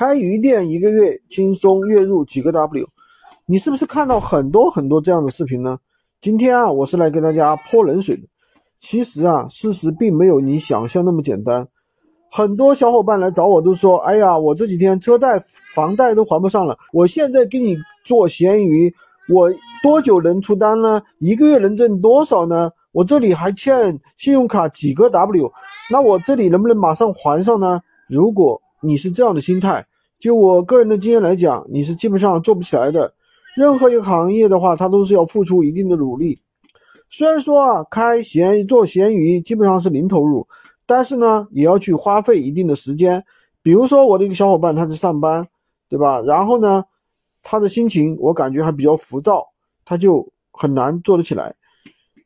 开鱼店一个月轻松月入几个 W，你是不是看到很多很多这样的视频呢？今天啊，我是来给大家泼冷水的。其实啊，事实并没有你想象那么简单。很多小伙伴来找我都说：“哎呀，我这几天车贷、房贷都还不上了，我现在给你做闲鱼，我多久能出单呢？一个月能挣多少呢？我这里还欠信用卡几个 W，那我这里能不能马上还上呢？”如果你是这样的心态，就我个人的经验来讲，你是基本上做不起来的。任何一个行业的话，它都是要付出一定的努力。虽然说啊，开闲做闲鱼基本上是零投入，但是呢，也要去花费一定的时间。比如说我的一个小伙伴，他在上班，对吧？然后呢，他的心情我感觉还比较浮躁，他就很难做得起来。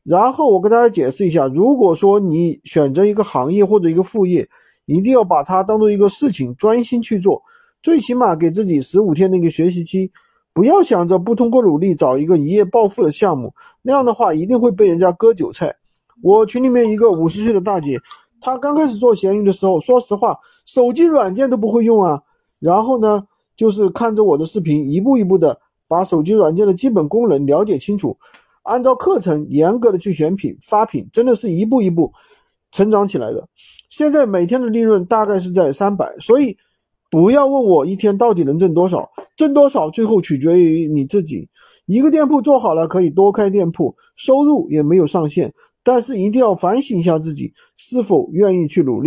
然后我跟大家解释一下，如果说你选择一个行业或者一个副业，一定要把它当做一个事情，专心去做。最起码给自己十五天的一个学习期，不要想着不通过努力找一个一夜暴富的项目，那样的话一定会被人家割韭菜。我群里面一个五十岁的大姐，她刚开始做闲鱼的时候，说实话，手机软件都不会用啊。然后呢，就是看着我的视频，一步一步的把手机软件的基本功能了解清楚，按照课程严格的去选品发品，真的是一步一步成长起来的。现在每天的利润大概是在三百，所以不要问我一天到底能挣多少，挣多少最后取决于你自己。一个店铺做好了可以多开店铺，收入也没有上限，但是一定要反省一下自己是否愿意去努力。